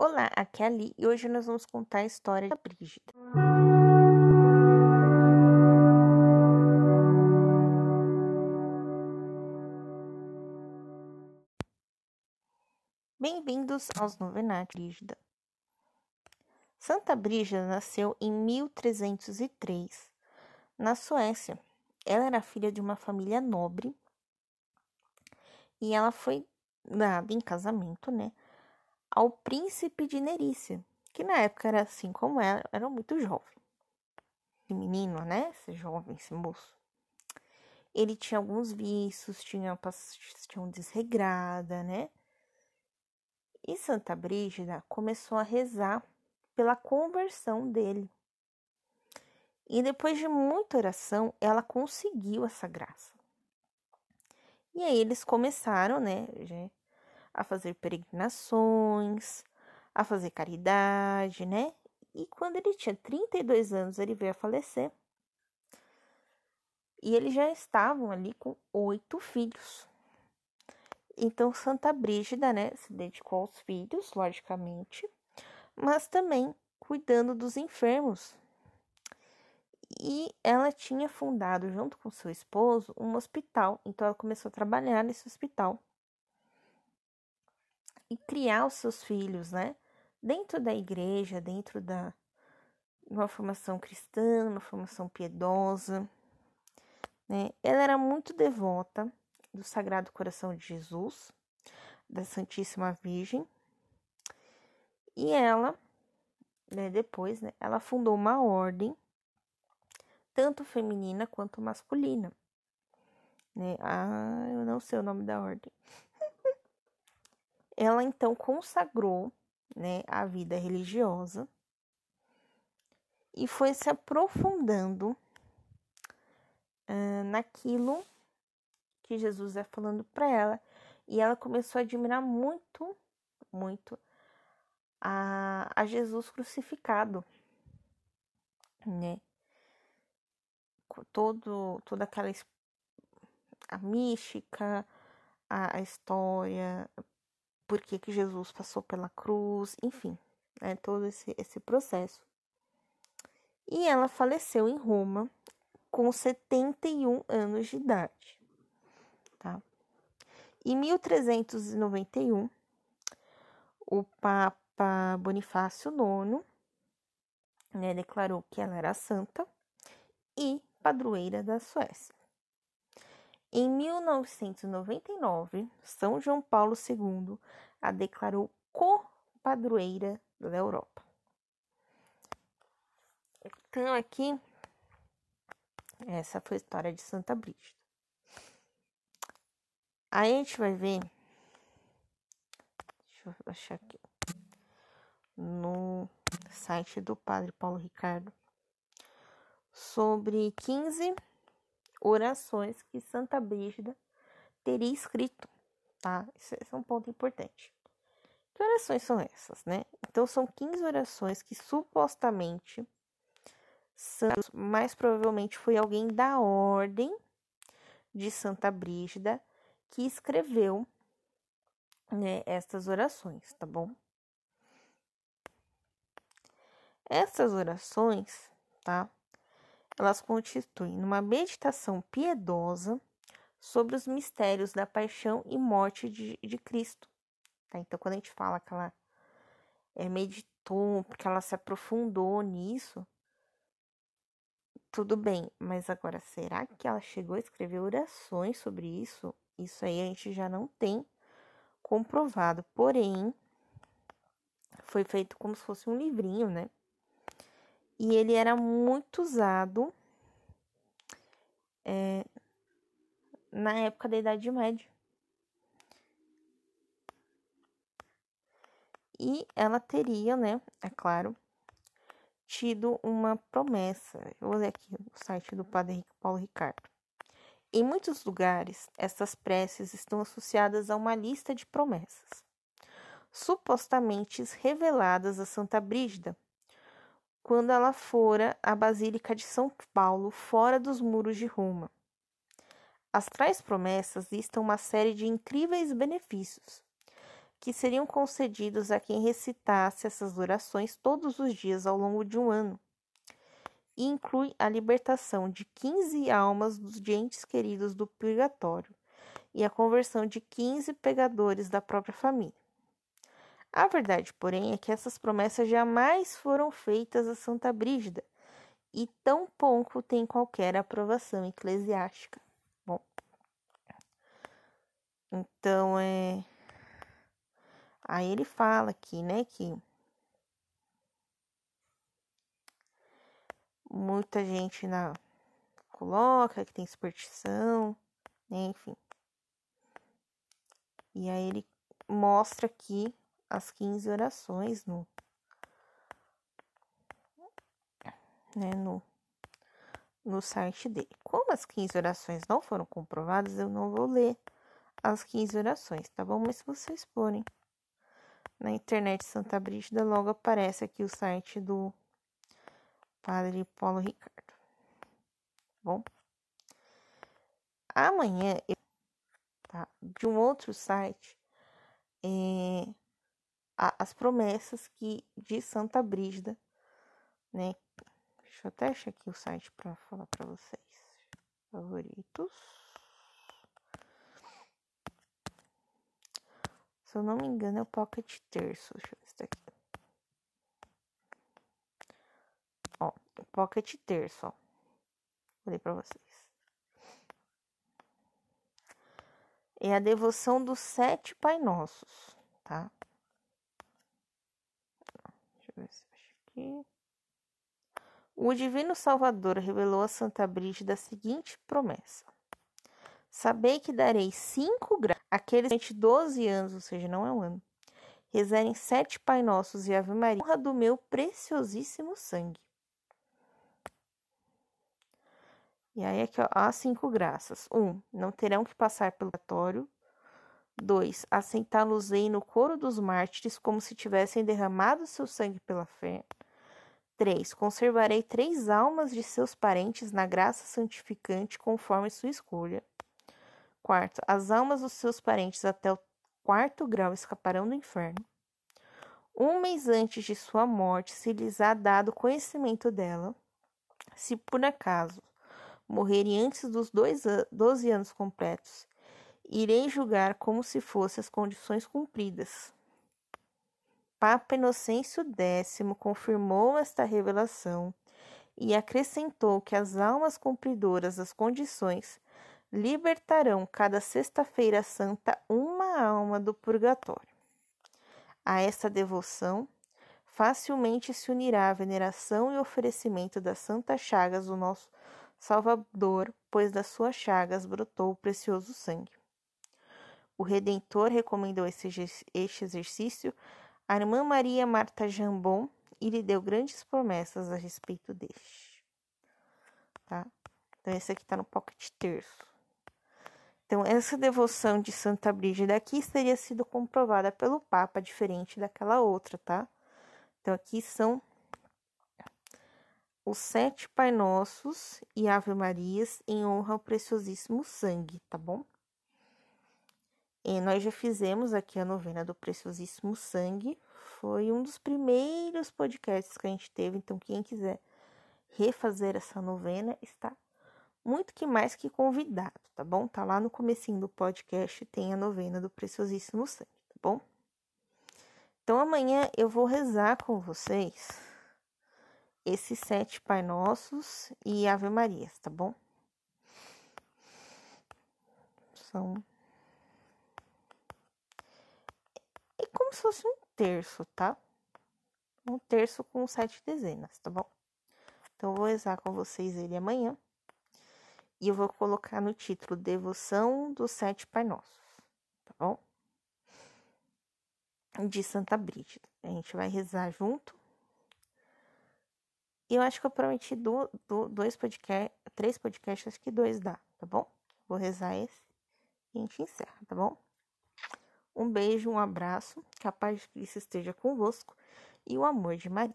Olá, aqui é a Ali e hoje nós vamos contar a história da Brígida. Bem-vindos aos Novenatos Brígida. Santa Brígida nasceu em 1303, na Suécia. Ela era filha de uma família nobre e ela foi dada em casamento, né, ao príncipe de Nerícia, que na época era assim como ela, era muito jovem. Esse menino, né, esse jovem, esse moço, ele tinha alguns vícios, tinha, um desregrada, né, e Santa Brígida começou a rezar pela conversão dele. E depois de muita oração, ela conseguiu essa graça. E aí eles começaram, né, a fazer peregrinações, a fazer caridade, né? E quando ele tinha 32 anos, ele veio a falecer. E eles já estavam ali com oito filhos. Então, Santa Brígida, né, se dedicou aos filhos, logicamente, mas também cuidando dos enfermos, e ela tinha fundado, junto com seu esposo, um hospital. Então ela começou a trabalhar nesse hospital e criar os seus filhos, né? Dentro da igreja, dentro da uma formação cristã, uma formação piedosa, né? Ela era muito devota do Sagrado Coração de Jesus, da Santíssima Virgem. E ela, né, depois, né, ela fundou uma ordem tanto feminina quanto masculina. Né? Ah, eu não sei o nome da ordem. Ela então consagrou né, a vida religiosa e foi se aprofundando uh, naquilo que Jesus é falando para ela. E ela começou a admirar muito, muito a, a Jesus crucificado, né? todo, toda aquela a mística, a, a história, por que, que Jesus passou pela cruz, enfim, né, todo esse, esse processo. E ela faleceu em Roma com 71 anos de idade. Tá? Em 1391, o Papa Bonifácio IX né, declarou que ela era santa e padroeira da Suécia. Em 1999, São João Paulo II a declarou co-padroeira da Europa. Então, aqui, essa foi a história de Santa Brígida. Aí a gente vai ver. Deixa eu achar aqui. No site do Padre Paulo Ricardo sobre 15 orações que Santa Brígida teria escrito, tá? Esse é um ponto importante. Que orações são essas, né? Então, são 15 orações que supostamente Santos, mais provavelmente foi alguém da ordem de Santa Brígida que escreveu né, estas orações, tá bom? Essas orações, tá? Elas constituem uma meditação piedosa sobre os mistérios da paixão e morte de, de Cristo. Tá? Então, quando a gente fala que ela é, meditou, porque ela se aprofundou nisso, tudo bem, mas agora, será que ela chegou a escrever orações sobre isso? Isso aí a gente já não tem comprovado, porém, foi feito como se fosse um livrinho, né? E ele era muito usado é, na época da Idade Média. E ela teria, né, é claro, tido uma promessa. Eu vou ler aqui o site do Padre Paulo Ricardo. Em muitos lugares, essas preces estão associadas a uma lista de promessas, supostamente reveladas a Santa Brígida, quando ela fora à Basílica de São Paulo, fora dos muros de Roma. As tais promessas listam uma série de incríveis benefícios, que seriam concedidos a quem recitasse essas orações todos os dias ao longo de um ano. E inclui a libertação de 15 almas dos entes queridos do purgatório e a conversão de 15 pegadores da própria família. A verdade, porém, é que essas promessas jamais foram feitas a Santa Brígida e tampouco tem qualquer aprovação eclesiástica. Bom, então é. Aí ele fala aqui, né, que muita gente na coloca que tem superstição, né, enfim. E aí ele mostra aqui as 15 orações no né, no, no site dele. Como as 15 orações não foram comprovadas, eu não vou ler as 15 orações, tá bom? Mas se vocês forem na internet Santa Brígida, logo aparece aqui o site do Padre Paulo Ricardo. Tá bom, amanhã, tá, de um outro site, é, as promessas que de Santa Brígida, né? Deixa eu até achar aqui o site para falar para vocês. Favoritos. Se eu não me engano, é o Pocket Terço. Deixa eu ver se tá aqui. Ó, o Pocket Terço, ó. Vou ler pra vocês. É a devoção dos sete Pai Nossos, tá? Deixa eu ver se eu acho aqui. O Divino Salvador revelou a Santa Brígida a seguinte promessa: Sabei que darei cinco graus àqueles de 12 anos, ou seja, não é um ano, rezarem sete Pai Nossos e Ave Maria, honra do meu preciosíssimo sangue. E aí aqui, ó, há cinco graças. Um, não terão que passar pelo purgatório. Dois, assentá-los-ei no coro dos mártires como se tivessem derramado seu sangue pela fé. 3. Conservarei três almas de seus parentes na graça santificante conforme sua escolha. Quarto, as almas dos seus parentes até o quarto grau escaparão do inferno. Um mês antes de sua morte, se lhes há dado conhecimento dela, se por acaso morrerem antes dos dois doze anos completos, irei julgar como se fossem as condições cumpridas Papa Inocêncio X confirmou esta revelação e acrescentou que as almas cumpridoras das condições libertarão cada sexta-feira santa uma alma do purgatório. A esta devoção facilmente se unirá a veneração e oferecimento das santas chagas do nosso Salvador, pois das suas chagas brotou o precioso sangue. O Redentor recomendou este exercício a irmã Maria Marta Jambon e lhe deu grandes promessas a respeito deste. Tá? Então, esse aqui está no pocket terço. Então, essa devoção de Santa Brígida aqui teria sido comprovada pelo Papa, diferente daquela outra, tá? Então, aqui são os sete Pai Nossos e Ave Marias em honra ao preciosíssimo sangue, tá bom? E nós já fizemos aqui a novena do Preciosíssimo Sangue. Foi um dos primeiros podcasts que a gente teve. Então, quem quiser refazer essa novena está muito que mais que convidado, tá bom? Tá lá no comecinho do podcast, tem a novena do Preciosíssimo Sangue, tá bom? Então, amanhã eu vou rezar com vocês esses sete Pai Nossos e Ave Marias, tá bom? São como se fosse um terço, tá? Um terço com sete dezenas, tá bom? Então, eu vou rezar com vocês ele amanhã. E eu vou colocar no título Devoção dos Sete Pai Nossos, tá bom? De Santa Brígida. A gente vai rezar junto. E eu acho que eu prometi do, do, dois podcasts, três podcasts, acho que dois dá, tá bom? Vou rezar esse e a gente encerra, tá bom? Um beijo, um abraço, que a paz de Cristo esteja convosco e o amor de Maria.